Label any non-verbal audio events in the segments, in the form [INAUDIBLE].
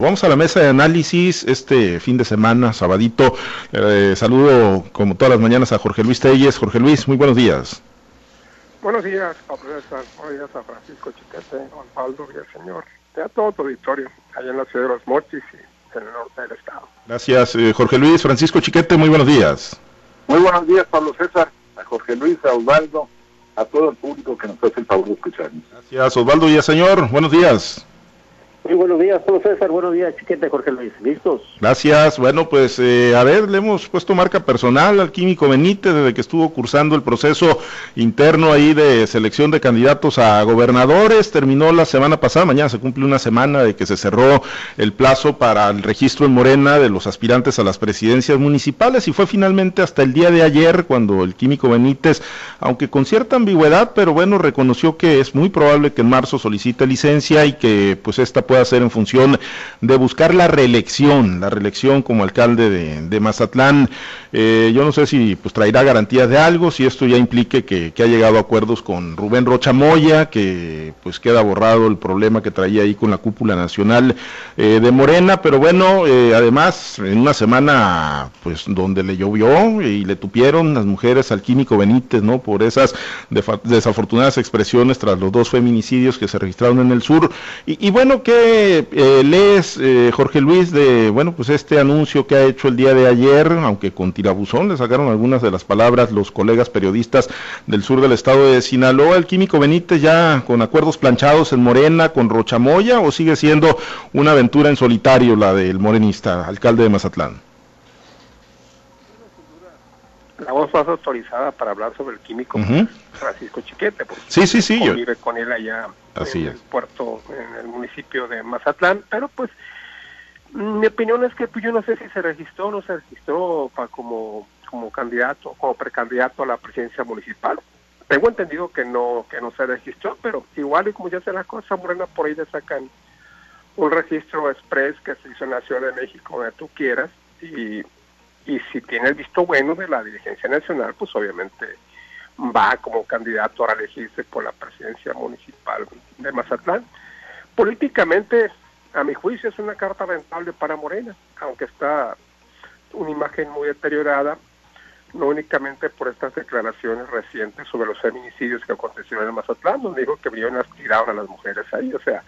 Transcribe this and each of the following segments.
Vamos a la mesa de análisis este fin de semana, sabadito. Eh, saludo como todas las mañanas a Jorge Luis Telles. Jorge Luis, muy buenos días. Buenos días, profesor. Buenos días a Francisco Chiquete, Osvaldo y el señor. Y a todo tu auditorio, allá en la ciudad de Los Mochis y en el norte del estado. Gracias, eh, Jorge Luis. Francisco Chiquete, muy buenos días. Muy buenos días, Pablo César, a Jorge Luis, a Osvaldo, a todo el público que nos hace el favor de escucharnos. Gracias, Osvaldo y a señor. Buenos días. Muy buenos días, Pablo César. Buenos días, Chiquete, Jorge Luis. ¿Listos? Gracias. Bueno, pues eh, a ver, le hemos puesto marca personal al químico Benítez desde que estuvo cursando el proceso interno ahí de selección de candidatos a gobernadores. Terminó la semana pasada, mañana se cumple una semana de que se cerró el plazo para el registro en Morena de los aspirantes a las presidencias municipales y fue finalmente hasta el día de ayer cuando el químico Benítez, aunque con cierta ambigüedad, pero bueno, reconoció que es muy probable que en marzo solicite licencia y que pues esta pueda hacer en función de buscar la reelección, la reelección como alcalde de, Mazatlán. Eh, yo no sé si pues traerá garantías de algo, si esto ya implique que, ha llegado a acuerdos con Rubén Rocha Moya, que pues queda borrado el problema que traía ahí con la cúpula nacional eh, de Morena, pero bueno, eh, además en una semana pues donde le llovió y le tupieron las mujeres al químico Benítez, ¿no? Por esas desafortunadas expresiones tras los dos feminicidios que se registraron en el sur. Y, y bueno, eh, lees, eh, Jorge Luis, de bueno, pues este anuncio que ha hecho el día de ayer, aunque con tirabuzón le sacaron algunas de las palabras los colegas periodistas del sur del estado de Sinaloa, el químico Benítez ya con acuerdos planchados en Morena, con Rochamoya, o sigue siendo una aventura en solitario la del morenista, alcalde de Mazatlán? La voz más autorizada para hablar sobre el químico Francisco Chiquete, porque sí, sí, sí, vive con él allá en el puerto, en el municipio de Mazatlán, pero pues mi opinión es que pues, yo no sé si se registró o no se registró para como como candidato, como precandidato a la presidencia municipal. Tengo entendido que no que no se registró, pero igual y como ya se la cosa morena por ahí le sacan un registro express que se hizo en la Ciudad de México, donde tú quieras, y y si tiene el visto bueno de la dirigencia nacional, pues obviamente va como candidato a elegirse por la presidencia municipal de Mazatlán. Políticamente, a mi juicio, es una carta rentable para Morena, aunque está una imagen muy deteriorada, no únicamente por estas declaraciones recientes sobre los feminicidios que acontecieron en Mazatlán, donde dijo que vieron tiraron a las mujeres ahí, o sea,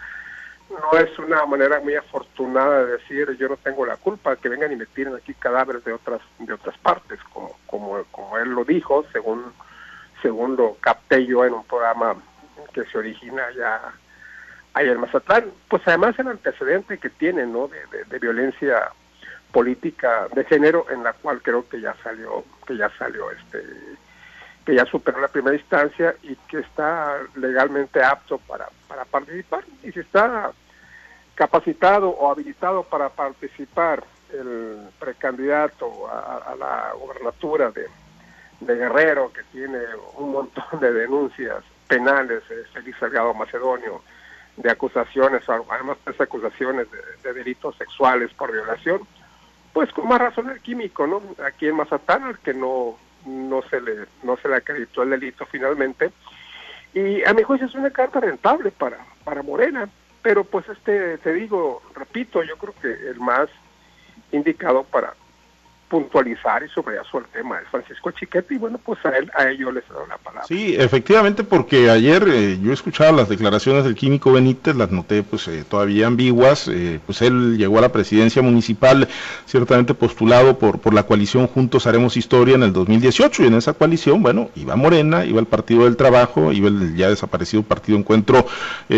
no es una manera muy afortunada de decir yo no tengo la culpa que vengan y me tiren aquí cadáveres de otras de otras partes como como como él lo dijo según según lo capté yo en un programa que se origina allá allá en Mazatlán. Pues además el antecedente que tiene no de, de, violencia política de género en la cual creo que ya salió que ya salió este que ya superó la primera instancia y que está legalmente apto para, para participar. Y si está capacitado o habilitado para participar el precandidato a, la gobernatura de, Guerrero, que tiene un montón de denuncias penales, Félix Salgado Macedonio, de acusaciones, además de acusaciones de, delitos sexuales por violación, pues con más razón el químico, ¿no? Aquí en Mazatán, al que no, no se le no se le acreditó el delito finalmente, y a mi juicio es una carta rentable para, para Morena, pero pues este, te digo, repito, yo creo que el más indicado para puntualizar y subrayar sobre el tema es Francisco Chiquete y bueno, pues a él a ello les doy la palabra. Sí, efectivamente, porque ayer eh, yo escuchaba las declaraciones del químico Benítez, las noté pues eh, todavía ambiguas, eh, pues él llegó a la presidencia municipal ciertamente postulado por, por la coalición Juntos Haremos Historia en el 2018 y en esa coalición, bueno, iba Morena, iba el Partido del Trabajo, iba el ya desaparecido Partido Encuentro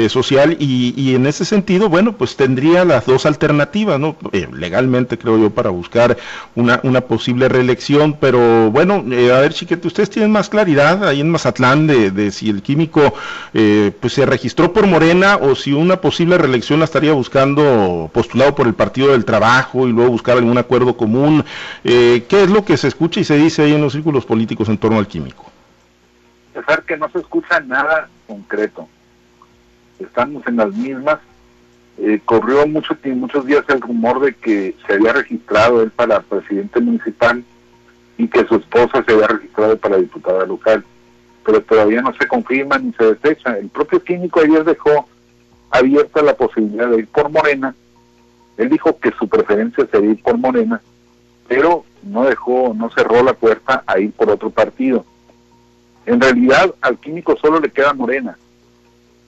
Social y, y, en ese sentido, bueno, pues tendría las dos alternativas, ¿no? legalmente creo yo para buscar una una posible reelección, pero bueno, eh, a ver, Chiquete, ustedes tienen más claridad ahí en Mazatlán de, si el químico eh, pues se registró por Morena o si una posible reelección la estaría buscando postulado por el Partido del Trabajo y luego buscar algún acuerdo común. Eh, ¿Qué es lo que se escucha y se dice ahí en los círculos políticos en torno al químico? Pensar que no se escucha nada concreto. Estamos en las mismas eh, corrió mucho, muchos días el rumor de que se había registrado él para presidente municipal y que su esposa se había registrado para diputada local, pero todavía no se confirma ni se desecha. El propio químico ayer dejó abierta la posibilidad de ir por Morena Él dijo que su preferencia sería ir por Morena, pero no dejó, no cerró la puerta a ir por otro partido. En realidad al químico solo le queda Morena,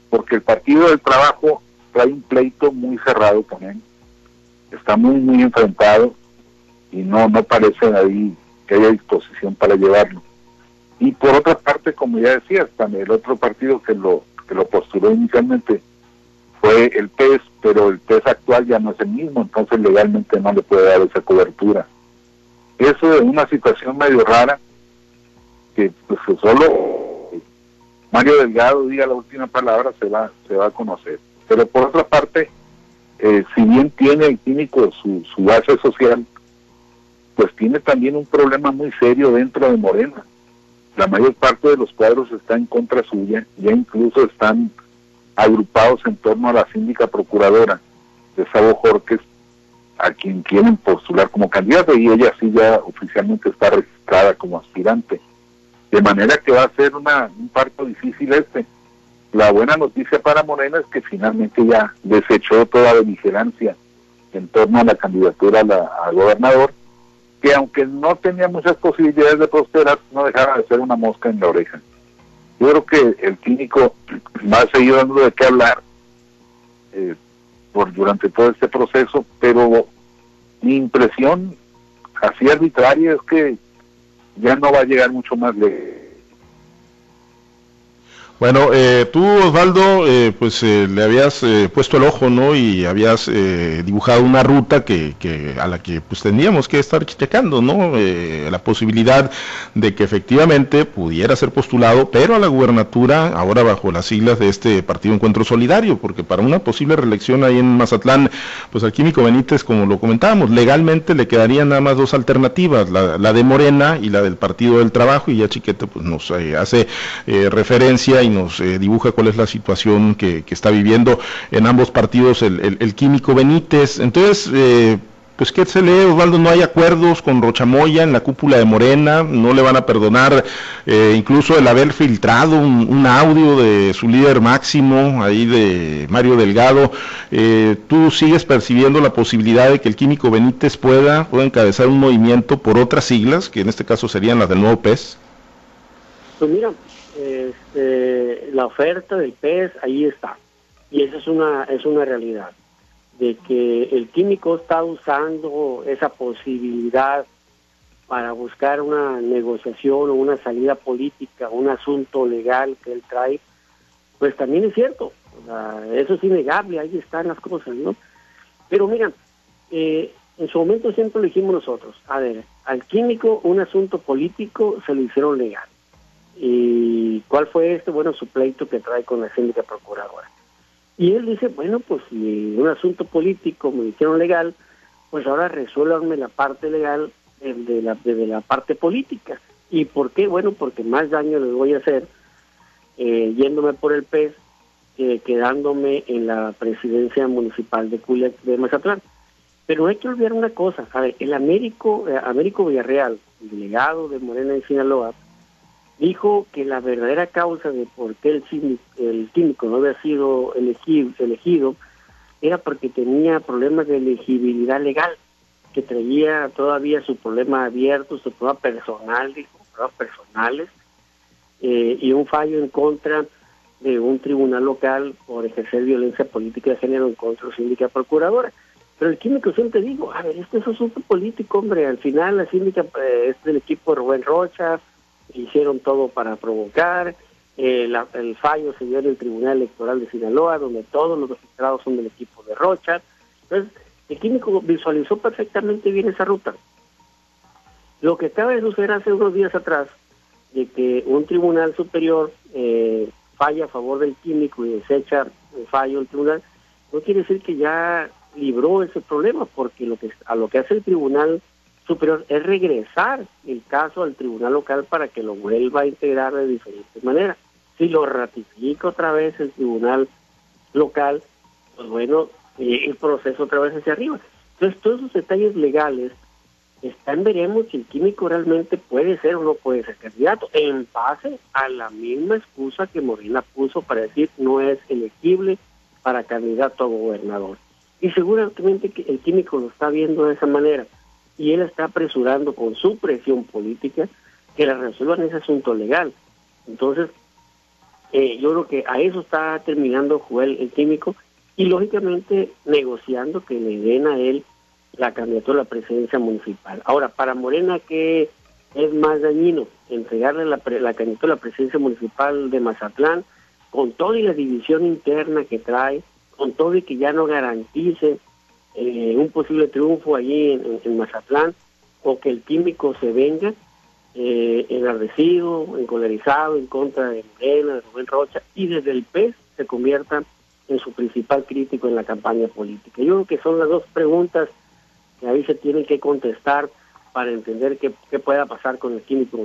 porque el Partido del Trabajo trae un pleito muy cerrado con él. Está muy, muy enfrentado y no, no parece ahí que haya disposición para llevarlo. Y por otra parte, como ya decías, también el otro partido que lo, que lo postuló inicialmente fue el PES, pero el PES actual ya no es el mismo, entonces legalmente no le puede dar esa cobertura. Eso es una situación medio rara, que pues solo Mario Delgado diga la última palabra se va, se va a conocer. Pero por otra parte, eh, si bien tiene el químico su, su base social, pues tiene también un problema muy serio dentro de Morena. La mayor parte de los cuadros está en contra suya, ya incluso están agrupados en torno a la síndica procuradora de Sabo Jorques, a quien quieren postular como candidata y ella sí ya oficialmente está registrada como aspirante. De manera que va a ser una, un parto difícil este. La buena noticia para Morena es que finalmente ya desechó toda beligerancia en torno a la candidatura a, a gobernador que aunque no tenía muchas posibilidades de prosperar, no dejaba de ser una mosca en la oreja. Yo creo que el clínico [CLEARS THROAT] va a seguir dando de qué hablar eh, por durante todo este proceso, pero mi impresión así arbitraria es que ya no va a llegar mucho más lejos bueno, eh, tú Osvaldo, eh, pues eh, le habías puesto el ojo, ¿no? Y habías dibujado una ruta que, que, a la que pues tendríamos que estar checando, ¿no? la posibilidad de que efectivamente pudiera ser postulado, pero a la gubernatura, ahora bajo las siglas de este Partido Encuentro Solidario, porque para una posible reelección ahí en Mazatlán, pues al Químico Benítez, como lo comentábamos, legalmente le quedarían nada más dos alternativas, la, la de Morena y la del Partido del Trabajo, y ya Chiquete pues nos hace referencia y nos eh, dibuja cuál es la situación que, está viviendo en ambos partidos el, químico Benítez. Entonces, eh, pues qué se lee, Osvaldo, no hay acuerdos con Rochamoya en la cúpula de Morena, no le van a perdonar eh, incluso el haber filtrado un, audio de su líder máximo, ahí de Mario Delgado. ¿Tú sigues percibiendo la posibilidad de que el químico Benítez pueda, pueda encabezar un movimiento por otras siglas, que en este caso serían las del nuevo PES? Pues mira, este, la oferta del pez ahí está. Y esa es una, es una realidad, de que el químico está usando esa posibilidad para buscar una negociación o una salida política, un asunto legal que él trae, pues también es cierto. eso es innegable, ahí están las cosas, ¿no? Pero mira, eh, en su momento siempre lo dijimos nosotros, a ver, al químico un asunto político se lo hicieron legal. ¿Y cuál fue este? Bueno, su pleito que trae con la síndica procuradora. Y él dice, bueno, pues si un asunto político me hicieron legal, pues ahora resuélvanme la parte legal de la, de la parte política. ¿Y por qué? Bueno, porque más daño les voy a hacer eh, yéndome por el pez que quedándome en la presidencia municipal de Culiac de Mazatlán. Pero hay que olvidar una cosa, a el Américo, eh, Américo Villarreal, delegado de Morena en Sinaloa, dijo que la verdadera causa de por qué el, el químico no había sido elegido, elegido era porque tenía problemas de elegibilidad legal, que traía todavía su problema abierto, su problema personal, dijo, problemas personales, eh, y un fallo en contra de un tribunal local por ejercer violencia política de género en contra de la síndica procuradora. Pero el químico siempre digo, a ver, esto es asunto político, hombre, al final la síndica eh, es del equipo de Rubén Rocha, hicieron todo para provocar. Eh, el fallo se dio en el Tribunal Electoral de Sinaloa, donde todos los registrados son del equipo de Rocha. Entonces, el químico visualizó perfectamente bien esa ruta. Lo que acaba de suceder hace unos días atrás, de que un tribunal superior eh, falla a favor del químico y desecha el fallo del tribunal, no quiere decir que ya libró ese problema, porque lo que a lo que hace el tribunal superior es regresar el caso al tribunal local para que lo vuelva a integrar de diferentes maneras. Si lo ratifica otra vez el tribunal local, pues bueno, eh, el proceso otra vez hacia arriba. Entonces, todos esos detalles legales están, veremos si el químico realmente puede ser o no puede ser candidato, en base a la misma excusa que Morena puso para decir no es elegible para candidato a gobernador. Y seguramente que el químico lo está viendo de esa manera y él está apresurando con su presión política que la resuelvan ese asunto legal. Entonces, eh, yo creo que a eso está terminando Joel el químico y lógicamente negociando que le den a él la candidatura a la presidencia municipal. Ahora, para Morena, ¿qué es más dañino? Entregarle la, la candidatura a la presidencia municipal de Mazatlán con toda la división interna que trae, con todo y que ya no garantice eh, un posible triunfo allí en, Mazatlán, o que el químico se venga eh, enardecido, encolerizado en contra de Morena, de Rubén Rocha, y desde el PES se convierta en su principal crítico en la campaña política. Yo creo que son las dos preguntas que ahí se tienen que contestar para entender qué, qué pueda pasar con el químico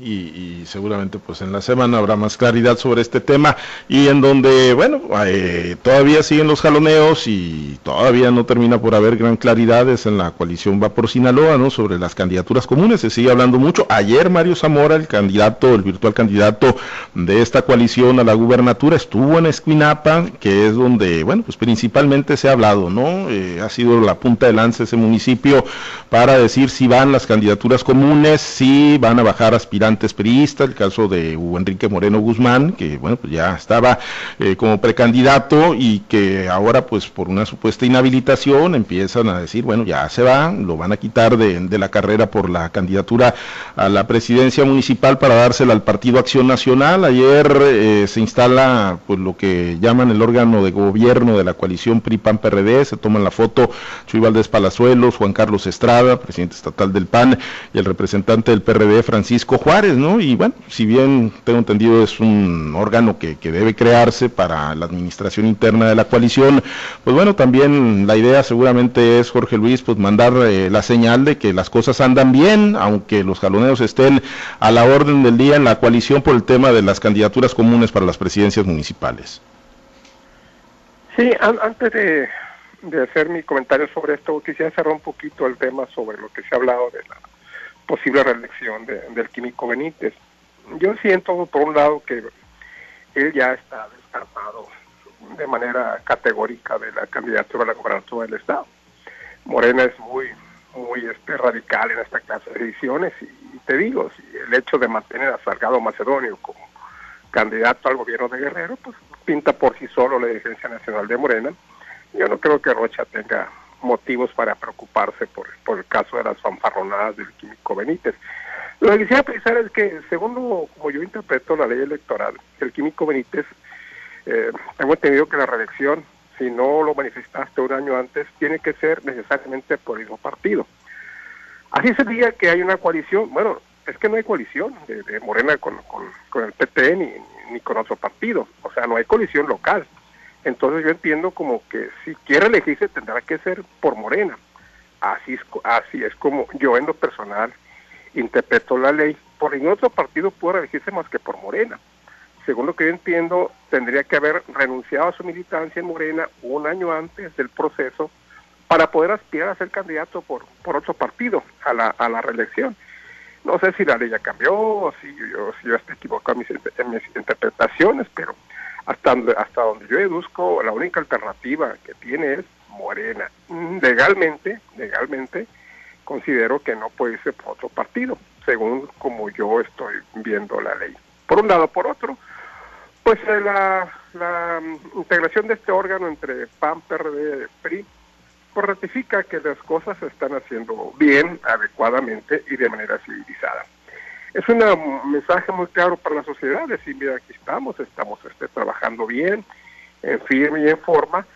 y, seguramente pues en la semana habrá más claridad sobre este tema y en donde bueno eh, todavía siguen los jaloneos y todavía no termina por haber gran claridad es en la coalición va por Sinaloa no sobre las candidaturas comunes. Se sigue hablando mucho. Ayer Mario Zamora el candidato el virtual candidato de esta coalición a la gubernatura estuvo en Esquinapa que es donde bueno pues principalmente se ha hablado no eh, ha sido la punta de lanza ese municipio para decir si van las candidaturas comunes si van a bajar aspirantes antes el caso de Hugo Enrique Moreno Guzmán, que bueno, pues ya estaba eh, como precandidato y que ahora pues por una supuesta inhabilitación empiezan a decir, bueno, ya se va, lo van a quitar de, la carrera por la candidatura a la presidencia municipal para dársela al Partido Acción Nacional. Ayer eh, se instala pues lo que llaman el órgano de gobierno de la coalición PRI-PAN-PRD, se toman la foto Chuy Valdés Palazuelos, Juan Carlos Estrada, presidente estatal del PAN, y el representante del PRD, Francisco Juárez Y bueno, si bien tengo entendido es un órgano que, debe crearse para la administración interna de la coalición, pues bueno, también la idea seguramente es, Jorge Luis, pues mandar eh, la señal de que las cosas andan bien, aunque los jaloneos estén a la orden del día en la coalición por el tema de las candidaturas comunes para las presidencias municipales. Sí, antes de, de hacer mi comentario sobre esto, quisiera cerrar un poquito el tema sobre lo que se ha hablado de la posible reelección del químico Benítez. Yo siento, por un lado, que él ya está descartado de manera categórica de la candidatura a la gobernatura del Estado. Morena es muy muy este, radical en esta clase de decisiones y, te digo, si el hecho de mantener a Salgado Macedonio como candidato al gobierno de Guerrero, pues pinta por sí solo la dirigencia nacional de Morena. Yo no creo que Rocha tenga motivos para preocuparse por, por el caso de las fanfarronadas del químico Benítez. Lo que quisiera pensar es que, según como yo interpreto la ley electoral, el químico Benítez, eh, tengo entendido que la reelección, si no lo manifestaste un año antes, tiene que ser necesariamente por el mismo partido. Así se diga que hay una coalición, bueno, es que no hay coalición de, Morena con, con, con el PT ni, ni con otro partido, o sea, no hay coalición local. Entonces yo entiendo como que si quiere elegirse tendrá que ser por Morena. Así es, así es como yo en lo personal interpreto la ley. Por ningún otro partido puede elegirse más que por Morena. Según lo que yo entiendo, tendría que haber renunciado a su militancia en Morena un año antes del proceso para poder aspirar a ser candidato por, por otro partido a la, a la reelección. No sé si la ley ya cambió, o si yo, si yo estoy equivocado en mis interpretaciones, pero hasta, hasta donde yo deduzco, la única alternativa que tiene es Morena. Legalmente, legalmente, considero que no puede ser por otro partido, según como yo estoy viendo la ley. Por un lado, por otro, pues eh, la, la integración de este órgano entre PAN, PRD, PRI, pues ratifica que las cosas se están haciendo bien, adecuadamente y de manera civilizada es un mensaje muy claro para la sociedad, decir, mira, aquí estamos, estamos este, trabajando bien, en firme y en forma.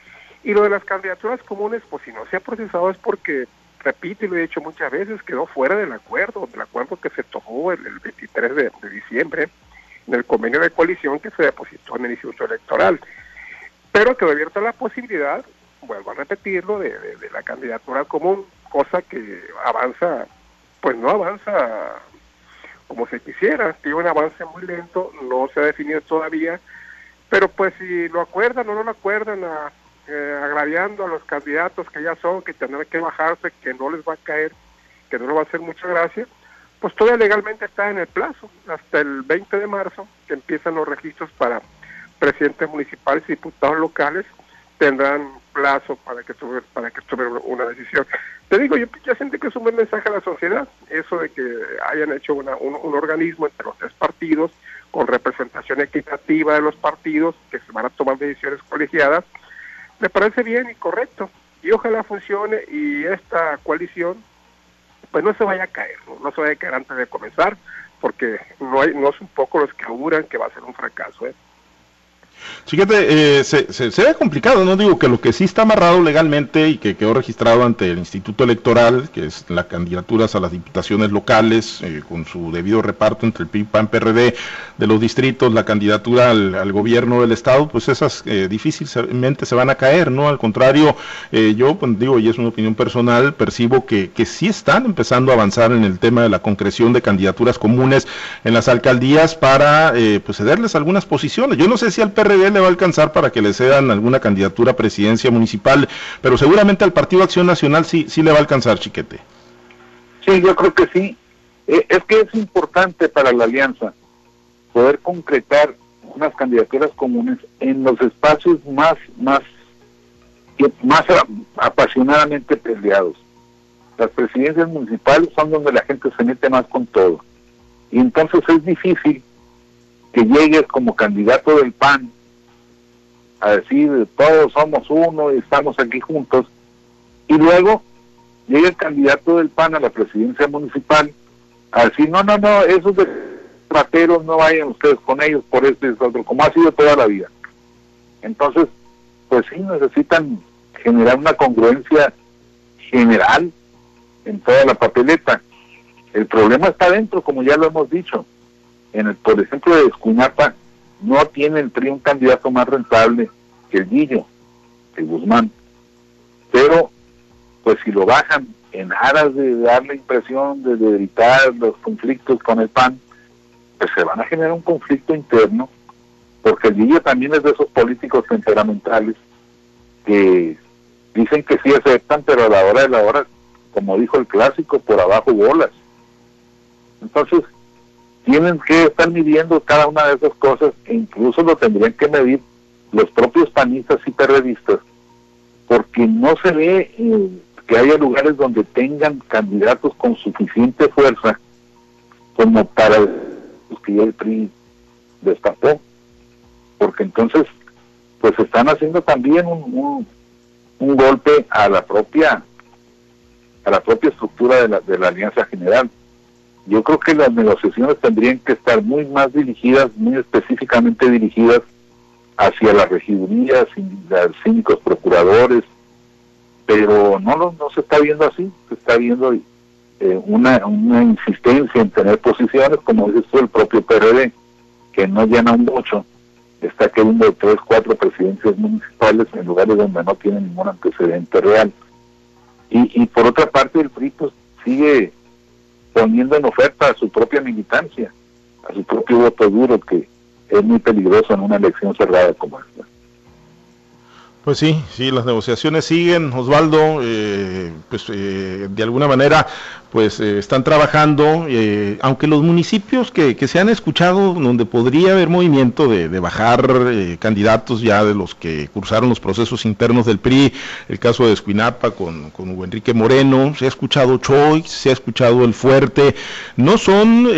Y lo de las candidaturas comunes, pues si no se ha procesado es porque, repito y lo he dicho muchas veces, quedó fuera del acuerdo, del acuerdo que se tomó el, 23 de, diciembre en el convenio de coalición que se depositó en el Instituto Electoral. Pero quedó abierta la posibilidad, vuelvo a repetirlo, de, de la candidatura común, cosa que avanza, pues no avanza como se quisiera. Tiene un avance muy lento, no se ha definido todavía, pero pues si lo acuerdan o no lo acuerdan, a, eh, agraviando a los candidatos que ya son, que tendrán que bajarse, que no les va a caer, que no les va a hacer mucha gracia, pues todavía legalmente está en el plazo, hasta el 20 de marzo, que empiezan los registros para presidentes municipales y diputados locales, tendrán plazo para que tome, para que tome una decisión. Te digo, yo, yo siento que es un buen mensaje a la sociedad, eso de que hayan hecho una, un, un, organismo entre los tres partidos, con representación equitativa de los partidos, que se van a tomar decisiones colegiadas, me parece bien y correcto. Y ojalá funcione y esta coalición pues no se vaya a caer, no, se vaya a caer antes de comenzar, porque no hay no es un poco los que auguran que va a ser un fracaso. ¿eh? Fíjate, eh, se, se, ve complicado, no digo que lo que sí está amarrado legalmente y que quedó registrado ante el Instituto Electoral, que es las candidaturas a las diputaciones locales, eh, con su debido reparto entre el PIB, PAN, PRD de los distritos, la candidatura al, gobierno del Estado, pues esas eh, difícilmente se van a caer, ¿no? Al contrario, eh, yo pues, digo, y es una opinión personal, percibo que, que sí están empezando a avanzar en el tema de la concreción de candidaturas comunes en las alcaldías para pues cederles algunas posiciones. Yo no sé si al PRD le va a alcanzar para que le cedan alguna candidatura a presidencia municipal, pero seguramente al Partido Acción Nacional sí, sí le va a alcanzar, Chiquete. Sí, yo creo que sí. Eh, es que es importante para la alianza poder concretar unas candidaturas comunes en los espacios más, más, más apasionadamente peleados. Las presidencias municipales son donde la gente se mete más con todo. Y entonces es difícil que llegues como candidato del PAN a decir todos somos uno y estamos aquí juntos, y luego llega el candidato del PAN a la presidencia municipal a decir, no, no, no, esos de no vayan ustedes con ellos por este y otro, como ha sido toda la vida. Entonces, pues sí, necesitan generar una congruencia general en toda la papeleta. El problema está dentro, como ya lo hemos dicho. En el, por ejemplo, de Escunapa, no tiene el PRI un candidato más rentable que el Guillo, el Guzmán. Pero, pues si lo bajan en aras de dar la impresión de, evitar los conflictos con el PAN, pues se van a generar un conflicto interno, porque el Guillo también es de esos políticos temperamentales que dicen que sí aceptan, pero a la hora de la hora, como dijo el clásico, por abajo bolas. Entonces, tienen que estar midiendo cada una de esas cosas e incluso lo tendrían que medir los propios panistas y periodistas, porque no se ve que haya lugares donde tengan candidatos con suficiente fuerza como para los que ya el PRI destapó, porque entonces pues están haciendo también un, un, golpe a la propia a la propia estructura de la, de la Alianza General yo creo que las negociaciones tendrían que estar muy más dirigidas, muy específicamente dirigidas hacia las regidurías, síndicos, procuradores, pero no, no, no se está viendo así, se está viendo eh, una, una insistencia en tener posiciones, como dices tú, el propio PRD, que no llena mucho, está queriendo tres, cuatro presidencias municipales en lugares donde no tiene ningún antecedente real. Y, y por otra parte, el PRI pues, sigue poniendo en oferta a su propia militancia, a su propio voto duro, que es muy peligroso en una elección cerrada como esta. Pues sí, sí, las negociaciones siguen, Osvaldo, eh, pues eh, de alguna manera pues eh, están trabajando, eh, aunque los municipios que, que, se han escuchado donde podría haber movimiento de, de bajar eh, candidatos ya de los que cursaron los procesos internos del PRI, el caso de Escuinapa con, con Hugo Enrique Moreno, se ha escuchado Choix, se ha escuchado El Fuerte, no son,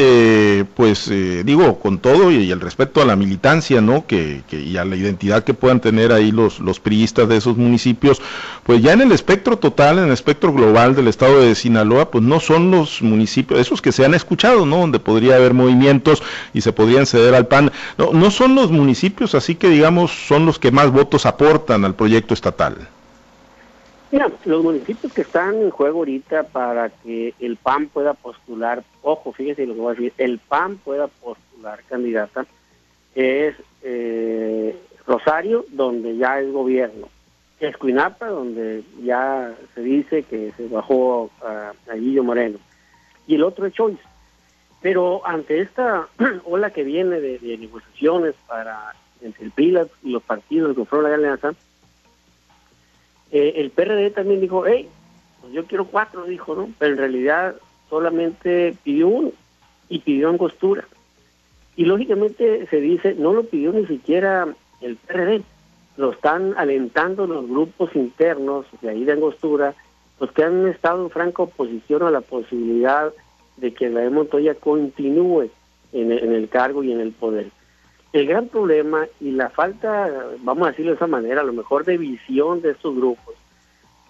pues digo, con todo y, el respeto a la militancia, ¿no? Que, que, y a la identidad que puedan tener ahí los, los de esos municipios, pues ya en el espectro total, en el espectro global del estado de Sinaloa, pues no son los municipios, esos que se han escuchado, ¿no? Donde podría haber movimientos y se podrían ceder al PAN. No, no son los municipios, así que digamos, son los que más votos aportan al proyecto estatal. Mira, los municipios que están en juego ahorita para que el PAN pueda postular, ojo, fíjese lo que voy a decir, el PAN pueda postular candidata, es eh, Rosario, donde ya es gobierno, Escuinapa, donde ya se dice que se bajó a, Guillo Moreno, y el otro es Choice. Pero ante esta [CLEARS THROAT] ola que viene de, negociaciones para entre el PRI y los partidos que conforman la alianza, eh, el PRD también dijo, hey, pues yo quiero cuatro, dijo, ¿no? Pero en realidad solamente pidió uno y pidió angostura. Y lógicamente se dice, no lo pidió ni siquiera el PRD, lo están alentando los grupos internos de ahí de Angostura, pues que han estado en franca oposición a la posibilidad de que la de Montoya continúe en el, cargo y en el poder. El gran problema y la falta, vamos a decirlo de esa manera, a lo mejor de visión de estos grupos,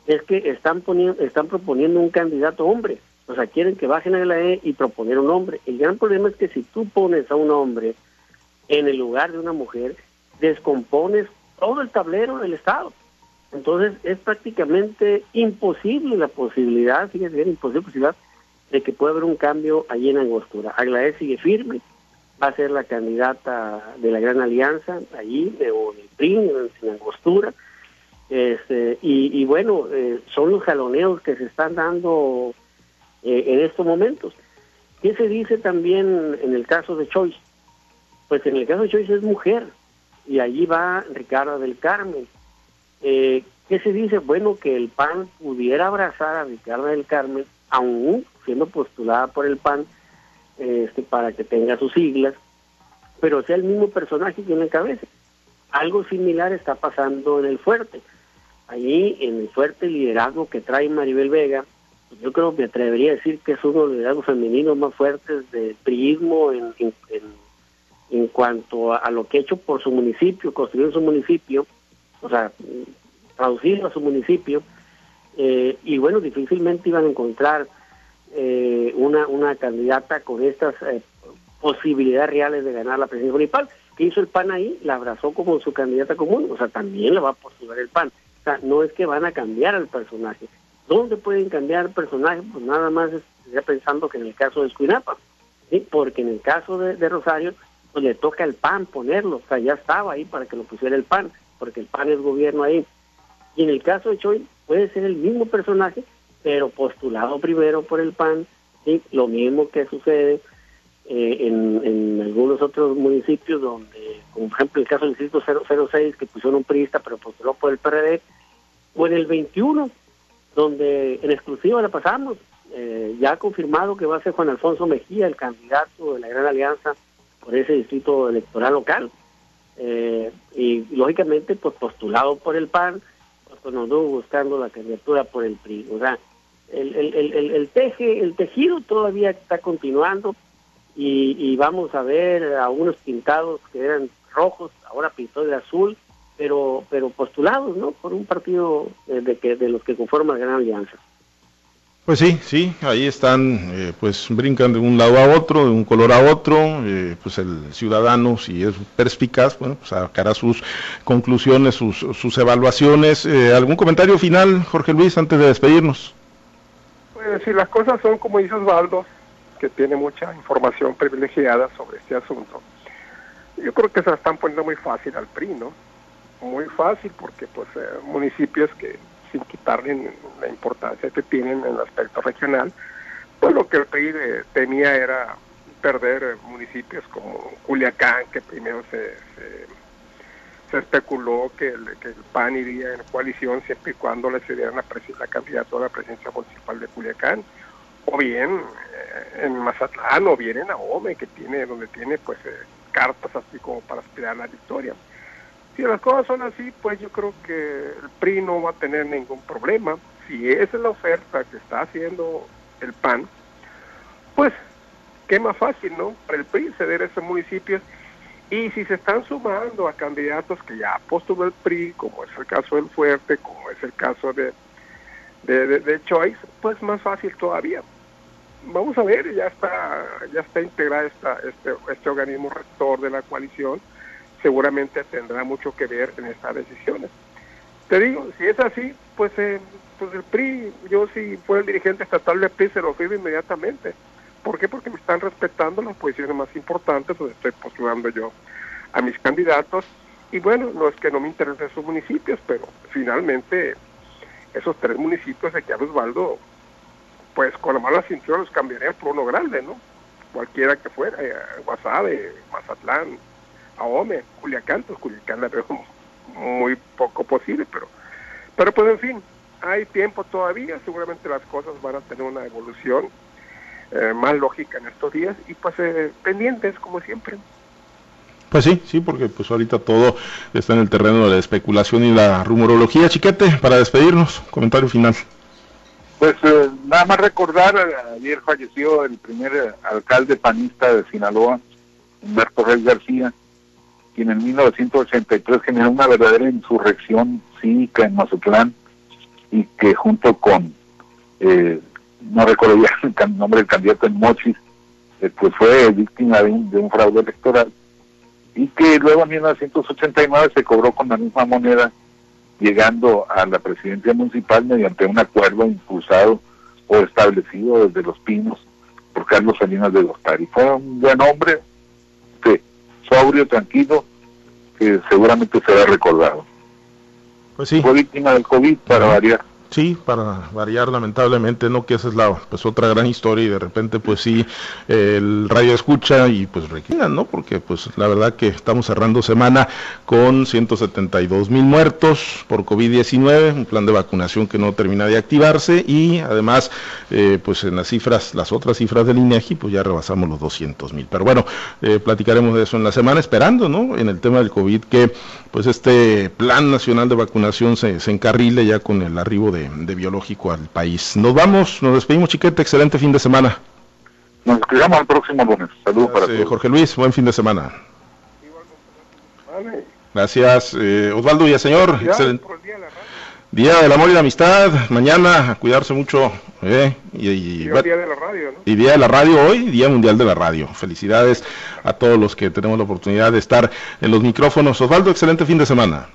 es que están poniendo, están proponiendo un candidato hombre. O sea, quieren que bajen a la E y proponer un hombre. El gran problema es que si tú pones a un hombre en el lugar de una mujer, descompones todo el tablero del Estado. Entonces es prácticamente imposible la posibilidad, fíjense bien, imposible posibilidad de que pueda haber un cambio allí en Angostura. Aglaé sigue firme, va a ser la candidata de la Gran Alianza allí, de, o en Angostura. Este, y, bueno, eh, son los jaloneos que se están dando eh, en estos momentos. ¿Qué se dice también en el caso de Choice? Pues en el caso de Choice es mujer, y allí va Ricardo del Carmen. Eh, ¿Qué se dice? Bueno, que el PAN pudiera abrazar a Ricardo del Carmen, aún siendo postulada por el PAN, este, para que tenga sus siglas, pero sea el mismo personaje que en cabeza. Algo similar está pasando en el fuerte. Allí, en el fuerte liderazgo que trae Maribel Vega, yo creo que me atrevería a decir que es uno de los liderazgos femeninos más fuertes del priismo en cuanto a, lo que ha hecho por su municipio, construir su municipio, o sea, traducirlo a su municipio, eh, y bueno, difícilmente iban a encontrar eh, una, una candidata con estas eh, posibilidades reales de ganar la presidencia municipal. ¿Qué hizo el PAN ahí? La abrazó como su candidata común, o sea, también la va a postular el PAN. O sea, no es que van a cambiar al personaje. ¿Dónde pueden cambiar el personaje? Pues nada más ya pensando que en el caso de Escuinapa, ¿sí? porque en el caso de Rosario pues le toca el PAN ponerlo, o sea, ya estaba ahí para que lo pusiera el PAN, porque el PAN es gobierno ahí. Y en el caso de Choi puede ser el mismo personaje, pero postulado primero por el PAN, ¿sí? lo mismo que sucede eh, en, algunos otros municipios donde, como por ejemplo el caso del distrito 006, que pusieron un priista pero postuló por el PRD, o en el 21, donde en exclusiva la pasamos, eh, ya ha confirmado que va a ser Juan Alfonso Mejía, el candidato de la Gran Alianza por ese distrito electoral local. Eh, y lógicamente, pues postulado por el PAN, pues nos anduvo buscando la candidatura por el PRI. O sea, el, el, el, el, teje, el tejido todavía está continuando y, y vamos a ver a unos pintados que eran rojos, ahora pintó de azul, pero pero postulados, ¿no? Por un partido de, que, de los que conforman la Gran Alianza. Pues sí, sí, ahí están, eh, pues brincan de un lado a otro, de un color a otro, eh, pues el ciudadano, si es perspicaz, bueno, pues sacará sus conclusiones, sus, sus evaluaciones. Eh, ¿Algún comentario final, Jorge Luis, antes de despedirnos? Pues si las cosas son como dice Osvaldo, que tiene mucha información privilegiada sobre este asunto, yo creo que se la están poniendo muy fácil al PRI, ¿no? Muy fácil porque pues municipios que sin quitarle la importancia que tienen en el aspecto regional, pues lo que el PRI temía era perder municipios como Culiacán, que primero se, se, especuló que el, PAN iría en coalición siempre y cuando le cedieran la, la candidatura a la presidencia municipal de Culiacán, o bien eh, en Mazatlán, o bien en Ahome, que tiene, donde tiene pues eh, cartas así como para aspirar a la victoria. Si las cosas son así, pues yo creo que el PRI no va a tener ningún problema. Si esa es la oferta que está haciendo el PAN, pues qué más fácil, ¿no? Para el PRI ceder esos municipios. Y si se están sumando a candidatos que ya postuló el PRI, como es el caso del Fuerte, como es el caso de, de, de, Choice, pues más fácil todavía. Vamos a ver, ya está, ya está integrado esta, este, este organismo rector de la coalición seguramente tendrá mucho que ver en estas decisiones. Te digo, si es así, pues, eh, pues el PRI, yo si fuera el dirigente estatal del PRI se lo firmo inmediatamente. ¿Por qué? Porque me están respetando las posiciones más importantes, donde estoy postulando yo a mis candidatos. Y bueno, no es que no me interesen esos municipios, pero finalmente esos tres municipios de que Osvaldo, pues con la mala cintura los cambiaría por uno grande, ¿no? Cualquiera que fuera, eh, Guasave, Mazatlán, Ahome, Culiacán, pues Culiacán la veo [LAUGHS] muy poco posible, pero, pero pues en fin, hay tiempo todavía, seguramente las cosas van a tener una evolución eh, más lógica en estos días y pues eh, pendientes como siempre. Pues sí, sí, porque pues ahorita todo está en el terreno de la especulación y la rumorología. Chiquete, para despedirnos, comentario final. Pues eh, nada más recordar, ayer falleció el primer alcalde panista de Sinaloa, Humberto Reyes García, quien en 1983 generó una verdadera insurrección cívica en Mazatlán y que junto con, eh, no recuerdo ya el nombre del candidato en Mochis, eh, pues fue víctima de un, de un fraude electoral y que luego en 1989 se cobró con la misma moneda llegando a la presidencia municipal mediante un acuerdo impulsado o establecido desde Los Pinos por Carlos Salinas de Gortari. Fue un buen hombre, sobrio, tranquilo, que seguramente será recordado. Pues sí. Fue víctima del COVID para variar. Sí, para variar lamentablemente, ¿no? Que esa es la pues otra gran historia y de repente pues sí, el radio escucha y pues requinan, ¿no? Porque pues la verdad que estamos cerrando semana con 172 mil muertos por COVID-19, un plan de vacunación que no termina de activarse y además eh, pues en las cifras, las otras cifras del INEGI pues ya rebasamos los 200 mil. Pero bueno, eh, platicaremos de eso en la semana esperando, ¿no? En el tema del COVID que pues este plan nacional de vacunación se, se encarrile ya con el arribo de de, biológico al país. Nos vamos, nos despedimos, Chiquete, excelente fin de semana. Nos escuchamos el próximo lunes. Saludos para todos. Jorge Luis, buen fin de semana. Gracias, eh, Osvaldo y el señor. Excelente. Día del amor y la amistad, mañana a cuidarse mucho. Eh, y, y, día de la radio, ¿no? Y día de la radio hoy, Día Mundial de la Radio. Felicidades a todos los que tenemos la oportunidad de estar en los micrófonos. Osvaldo, excelente fin de semana.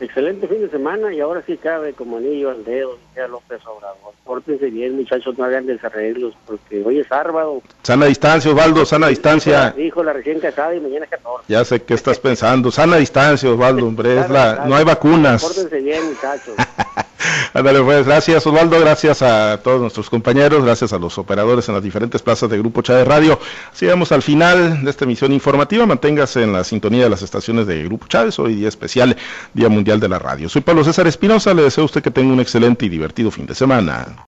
Excelente fin de semana y ahora sí cabe como anillo al dedo, decía López Obrador. Pórtense bien, muchachos, no hagan desarreglos, porque hoy es sábado. Sana distancia, Osvaldo, sana distancia. Dijo la recién casada y mañana es 14. Ya sé qué estás pensando. Sana distancia, Osvaldo, hombre, es la, no hay vacunas. Pórtense bien, muchachos. [LAUGHS] Ándale, pues, gracias Osvaldo, gracias a todos nuestros compañeros, gracias a los operadores en las diferentes plazas de Grupo Chávez Radio. Sigamos al final de esta emisión informativa, manténgase en la sintonía de las estaciones de Grupo Chávez, hoy día especial, Día De la Radio. Soy Pablo César Espinosa, le deseo a usted que tenga un excelente y divertido fin de semana.